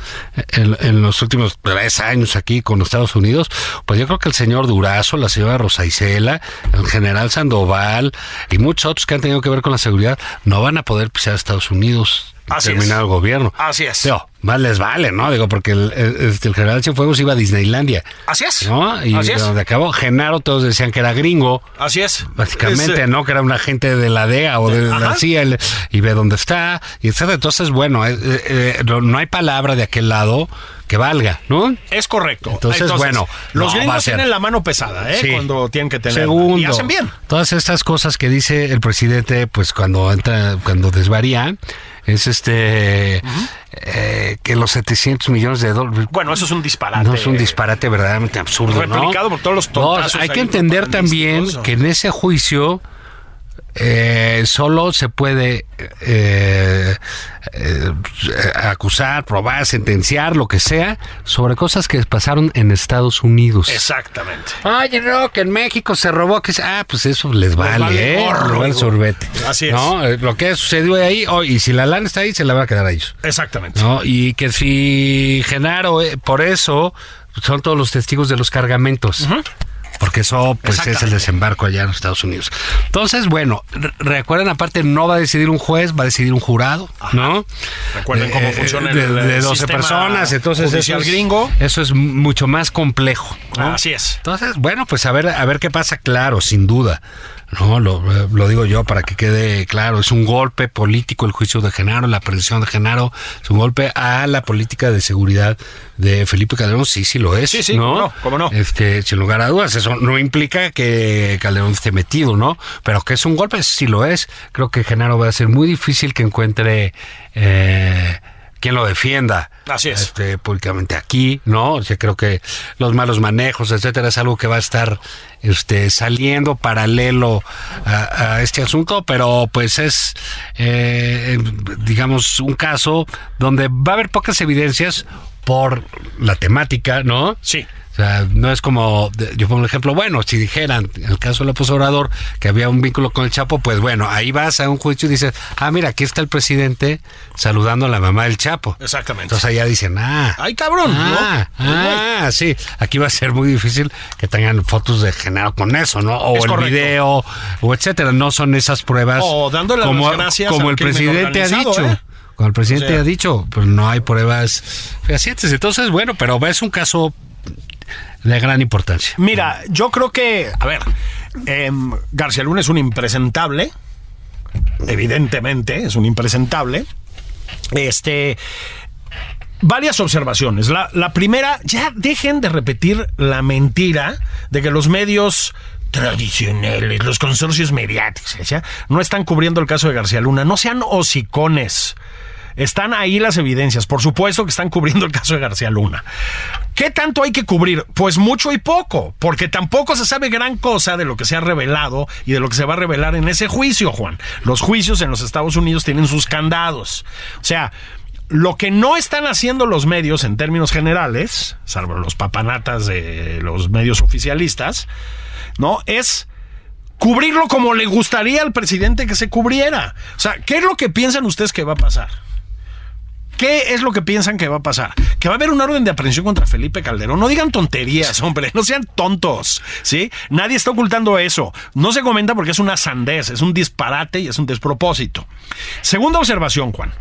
en, en los últimos tres años aquí con los Estados Unidos, pues yo creo que el señor Durazo, la señora Rosa Isela, el general Sandoval y muchos otros que han tenido que ver con la seguridad, no van a poder pisar a Estados Unidos Así terminar es. el gobierno. Así es. Más les vale, ¿no? Digo, porque el, el- este, el general Cienfuegos iba a Disneylandia. Así es. ¿No? Y Así es. donde acabó Genaro, todos decían que era gringo. Así es. Básicamente, Es, ¿no? Que era un agente de la DEA o de la. CIA el- y ve dónde está, y etcétera. Entonces, bueno, eh, eh, eh, no, hay palabra de aquel lado que valga, ¿no? Es correcto. Entonces, bueno, los no, gringos tienen la mano pesada, ¿eh? Sí. Cuando tienen que tener. Segundo, Y hacen bien. todas estas cosas que dice el presidente, pues cuando entra, cuando desvaría, es este eh, que los 700 millones de dólares. Bueno, eso es un disparate. No es un disparate verdaderamente absurdo, ¿no? Replicado por todos los No, hay que entender también que en ese juicio eh, solo se puede eh, eh, acusar, probar, sentenciar, lo que sea, sobre cosas que pasaron en Estados Unidos. Exactamente. Oye, no, que en México se robó, que ah, pues eso les vale, vale ¿eh? gorro, digo. sorbete. Así es. ¿No? Eh, Lo que sucedió ahí, oh, y si la lana está ahí, se la va a quedar a ellos. Exactamente. ¿No? Y que si Genaro, eh, por eso, son todos los testigos de los cargamentos. Porque eso pues es el desembarco allá en los Estados Unidos. Entonces, bueno, re- recuerden aparte no va a decidir un juez, va a decidir un jurado, ¿no? Recuerden cómo funciona de, el- de el 12 sistema personas, entonces eso es, gringo. eso es mucho más complejo. ¿no? Así es. Entonces, bueno, pues a ver, a ver qué pasa, claro, sin duda. No, lo, lo digo yo para que quede claro, es un golpe político el juicio de Genaro, la aprehensión de Genaro, es un golpe a la política de seguridad de Felipe Calderón, sí, sí lo es. Sí, sí, ¿no? cómo no, cómo no. Este, sin lugar a dudas, eso no implica que Calderón esté metido, ¿no? Pero que es un golpe, sí lo es. Creo que Genaro va a ser muy difícil que encuentre eh, quien lo defienda. Así es. Este, públicamente aquí, ¿no? O sea, creo que los malos manejos, etcétera, es algo que va a estar este, saliendo paralelo a, a este asunto, pero pues es, eh, digamos, un caso donde va a haber pocas evidencias por la temática, ¿no? Sí. O sea, no es como, de- yo pongo un ejemplo, bueno, si dijeran, en el caso del López Obrador, que había un vínculo con el Chapo, pues bueno, ahí vas a un juicio y dices, ah, mira, aquí está el presidente saludando a la mamá del Chapo. Exactamente. Entonces allá dicen, ah. Ay, cabrón, Ah, ¿no? ah, sí. Aquí va a ser muy difícil que tengan fotos de Genaro con eso, ¿no? O Es el correcto. video, o etcétera. No son esas pruebas. O dándole las como, gracias como al el presidente ha dicho. ¿eh? Como el presidente O sea- ha dicho, pues no hay pruebas fehacientes. Entonces, bueno, pero es un caso de gran importancia. Mira, yo creo que, a ver, em, García Luna es un impresentable, evidentemente es un impresentable. Este, varias observaciones. La, la primera, ya dejen de repetir la mentira de que los medios tradicionales, los consorcios mediáticos, ¿ya? no están cubriendo el caso de García Luna. No sean hocicones. Están ahí las evidencias. Por supuesto que están cubriendo el caso de García Luna. ¿Qué tanto hay que cubrir? Pues mucho y poco, porque tampoco se sabe gran cosa de lo que se ha revelado y de lo que se va a revelar en ese juicio, Juan. Los juicios en los Estados Unidos tienen sus candados. O sea, lo que no están haciendo los medios en términos generales, salvo los papanatas de los medios oficialistas, ¿no? Es cubrirlo como le gustaría al presidente que se cubriera. O sea, ¿qué es lo que piensan ustedes que va a pasar? ¿Qué es lo que piensan que va a pasar? Que va a haber una orden de aprehensión contra Felipe Calderón. No digan tonterías, hombre, no sean tontos, ¿sí? Nadie está ocultando eso. No se comenta porque es una sandez, es un disparate y es un despropósito. Segunda observación, Juan.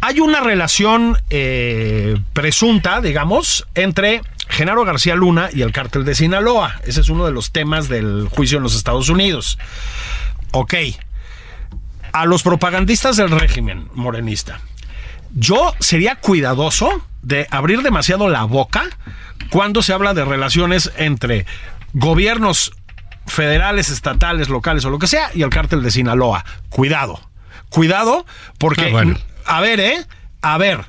Hay una relación eh, presunta, digamos, entre Genaro García Luna y el cártel de Sinaloa. Ese es uno de los temas del juicio en los Estados Unidos. Ok. A los propagandistas del régimen morenista. Yo sería cuidadoso de abrir demasiado la boca cuando se habla de relaciones entre gobiernos federales, estatales, locales o lo que sea y el cártel de Sinaloa. Cuidado. Cuidado porque... Ah, bueno. A ver, ¿eh? A ver.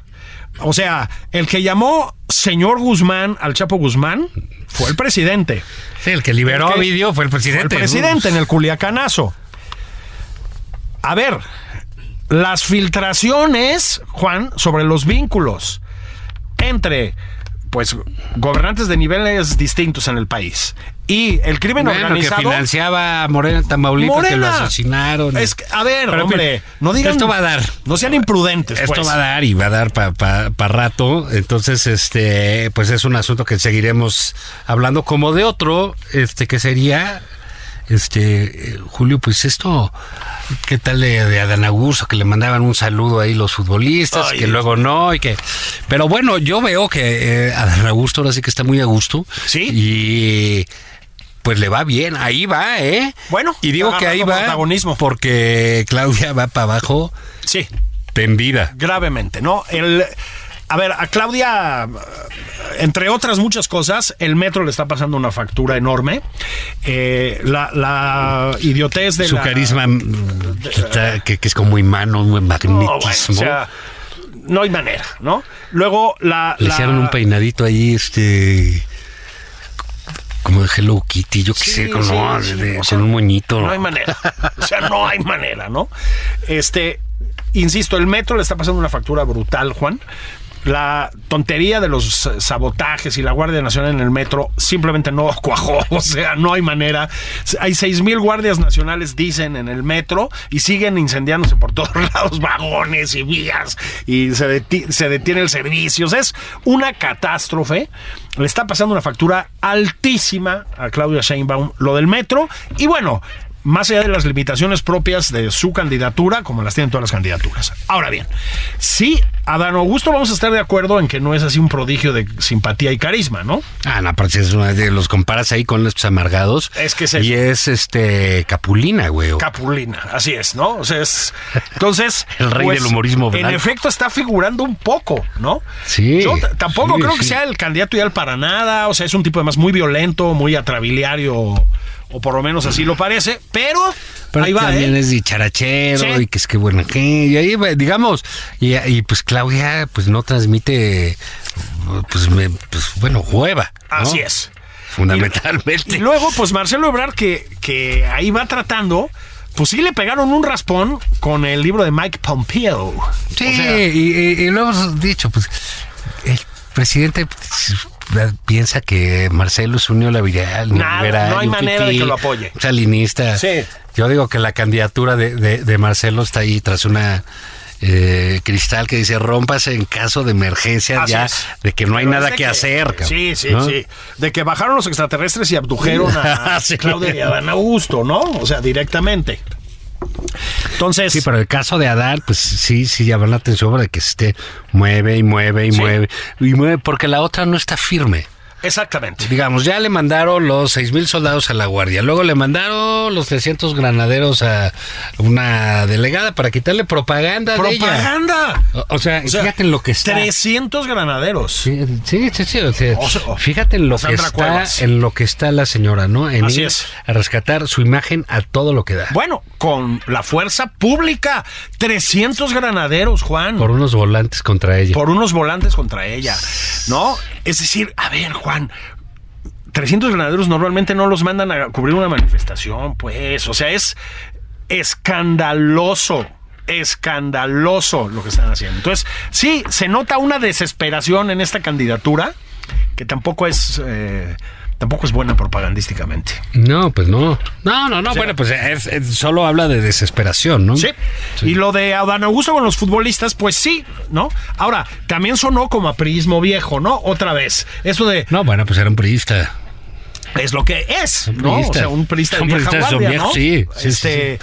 O sea, el que llamó señor Guzmán al Chapo Guzmán fue el presidente. Sí, el que liberó El a Ovidio fue el presidente. El presidente en el Culiacanazo. A ver, las filtraciones, Juan, sobre los vínculos entre pues gobernantes de niveles distintos en el país y el crimen Bueno, que organizado financiaba a Morena en Tamaulipas, que lo asesinaron. Es que, a ver, Pero, hombre, no digan Esto va a dar. No sean imprudentes, Esto pues. va a dar y va a dar para rato. Entonces, este, pues es un asunto que seguiremos hablando como de otro, este, que sería, este, eh, Julio, pues esto, ¿qué tal de, de Adán Augusto? Que le mandaban un saludo ahí los futbolistas, Ay, que luego no, y que, pero bueno, yo veo que eh, Adán Augusto ahora sí que está muy a gusto. Sí. Y pues le va bien, ahí va, ¿eh? Bueno, y digo que ahí va protagonismo. porque Claudia va para abajo Sí, tendida. gravemente, ¿no? El a ver, a Claudia, entre otras muchas cosas, el metro le está pasando una factura enorme. Eh, la, la idiotez de su la- carisma mm, que, que es como imán, un No, bueno, magnetismo. o sea, no hay manera, ¿no? Luego la. Le la- hicieron un peinadito ahí, este. Como de Hello Kitty, yo qué Sí, sé, con, sí, no, sí, de- o con sea, un moñito. No hay manera. O sea, no hay manera, ¿no? Este, insisto, el metro le está pasando una factura brutal, Juan. La tontería de los sabotajes y la Guardia Nacional en el metro simplemente no cuajó. O sea, no hay manera. Hay seis mil guardias nacionales, dicen, en el metro y siguen incendiándose por todos lados vagones y vías y se detiene el servicio. O sea, es una catástrofe. Le está pasando una factura altísima a Claudia Sheinbaum lo del metro. Y bueno, más allá de las limitaciones propias de su candidatura, como las tienen todas las candidaturas. Ahora bien, sí, Adán Augusto vamos a estar de acuerdo en que no es así un prodigio de simpatía y carisma, ¿no? Ah, no, aparte es una de los comparas ahí con estos amargados. Es que es Y eso. es este Capulina, güey. Capulina, así es, ¿no? O sea, es. Entonces. pues, El rey del humorismo En blanco. efecto, está figurando un poco, ¿no? Sí, Yo tampoco sí, creo que sea el candidato ideal para nada. O sea, es un tipo además muy violento, muy atrabiliario, o por lo menos así lo parece, pero. Pero ahí va, también ¿eh? es dicharachero Sí. y que es que buena gente. Y ahí, digamos, y, y pues Claudia, pues no transmite, pues, me- pues bueno, hueva. ¿no? Así es. Fundamentalmente. Y luego, pues Marcelo Ebrard, que, que ahí va tratando, pues sí le pegaron un raspón con el libro de Mike Pompeo. Sí, O sea, y, y- y lo hemos dicho, pues el presidente pues, piensa que Marcelo es un neoliberal, Nada, no hay un manera de que lo apoye. Salinista. Sí. Yo digo que la candidatura de, de- de Marcelo está ahí tras una eh, cristal que dice rómpase en caso de emergencia así ya es. de que no hay Pero nada que, hacer. cabrón, Sí, sí, ¿no? sí. De que bajaron los extraterrestres y abdujeron a Sí. Claudia y a Adán Augusto, ¿no? O sea, directamente. Entonces, Sí, pero el caso de Adán, pues sí, sí llama la atención de que esté mueve y mueve y Sí. mueve y mueve porque la otra no está firme. Exactamente. Digamos, ya le mandaron los seis mil soldados a la guardia, luego le mandaron los 300 granaderos a una delegada para quitarle propaganda, de ella. ¡Propaganda! O, o sea, O sea, fíjate en lo que está. 300 granaderos. Sí, sí, sí, o sea, fíjate en lo que está, Cuevas. en lo que está la señora, ¿no? En Así ir es. a rescatar su imagen a todo lo que da. Bueno, con la fuerza pública. 300 granaderos, Juan. Por unos volantes contra ella. por unos volantes contra ella, ¿no? Es decir, a ver, Juan, 300 granaderos normalmente no los mandan a cubrir una manifestación, pues, o sea, es escandaloso. Escandaloso lo que están haciendo. Entonces, sí, se nota una desesperación en esta candidatura, que tampoco es eh, tampoco es buena propagandísticamente. No, pues no. No, no, no. bueno, pues es- es- solo habla de desesperación, ¿no? Sí. Y lo de Adán Augusto con los futbolistas, pues sí, ¿no? Ahora, también sonó como a prismo viejo, ¿no? Otra vez. Eso de No, bueno, pues era un priista. es lo que es, ¿no? O sea, un priista de vieja guardia, ¿no? sí, sí, este,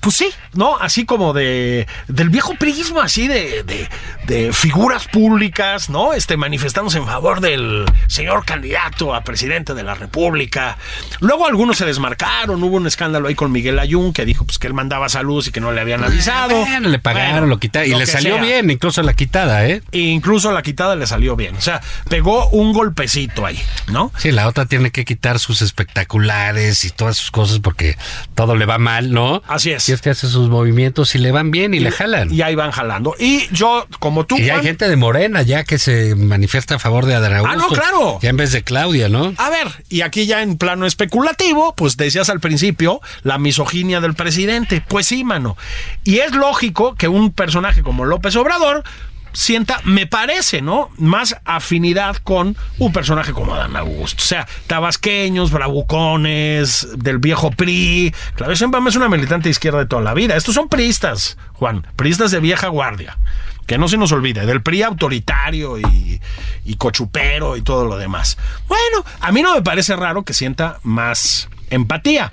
Pues sí, ¿no? Así como de del viejo prismo, así de, de, de figuras públicas, ¿no? Este, manifestándose en favor del señor candidato a presidente de la República. Luego algunos se desmarcaron, hubo un escándalo ahí con Miguel Ayun que dijo pues que él mandaba saludos y que no le habían avisado. Bueno, le pagaron, Bueno, lo quitaron. Y lo le salió sea. bien, incluso la quitada, ¿eh? E incluso la quitada le salió bien. O sea, pegó un golpecito ahí, ¿no? Sí, la otra tiene que quitar sus espectaculares y todas sus cosas porque todo le va mal, ¿no? Así es. Y es que hace sus movimientos y le van bien y, le jalan. Y ahí van jalando. Y yo, como tú, Y hay gente de Morena ya que se manifiesta a favor de Adán Augusto. Ah, no, claro. Ya en vez de Claudia, ¿no? A ver, y aquí ya en plano especulativo, pues decías al principio la misoginia del presidente. Pues sí, mano. Y es lógico que un personaje como López Obrador sienta, me parece, ¿no? Más afinidad con un personaje como Adán Augusto. O sea, tabasqueños, bravucones, del viejo PRI. Claro, Sheinbaum es una militante izquierda de toda la vida. Estos son priistas, Juan, priistas de vieja guardia. Que no se nos olvide, del PRI autoritario y, y cochupero y todo lo demás. Bueno, a mí no me parece raro que sienta más empatía.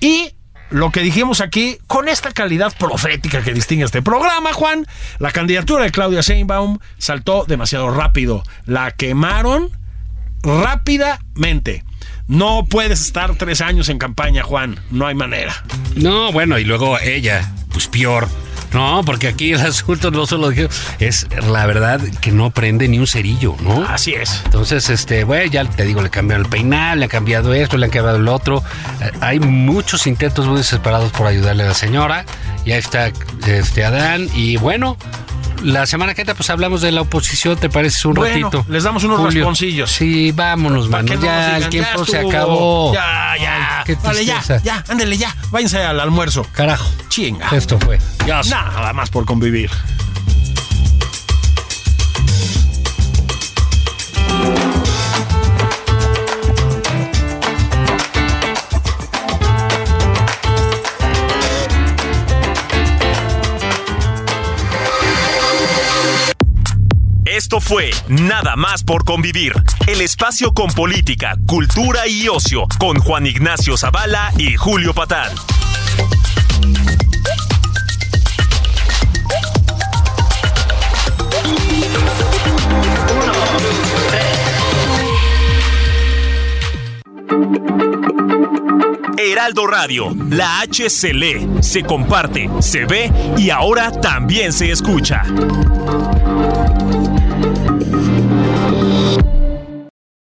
Y lo que dijimos aquí, con esta calidad profética que distingue este programa, Juan, la candidatura de Claudia Sheinbaum saltó demasiado rápido. La quemaron rápidamente. No puedes estar tres años en campaña, Juan. No hay manera. No, bueno, y luego ella, pues peor. No, porque aquí el asunto no solo dije, es la verdad que no prende ni un cerillo, ¿no? Así es. Entonces, este, bueno, ya te digo, le cambiaron el peinado, le han cambiado esto, le han cambiado el otro. Eh, Hay muchos intentos muy desesperados por ayudarle a la señora. Ya está este Adán. Y bueno, la semana que entra, pues hablamos de la oposición, ¿te parece un Bueno, ratito? les damos unos rasponcillos. Sí, vámonos, mano. no Ya, el tiempo ya se acabó. Ya, ya. Ay, qué vale, ya, ya. Ándele, ya. Váyanse al almuerzo. Carajo. Chinga. Esto fue. Dios. Nada más por convivir. Esto fue Nada más por convivir, el espacio con política, cultura y ocio, con Juan Ignacio Zavala y Julio Patán. Heraldo Radio, la H se lee, se comparte, se ve y ahora también se escucha.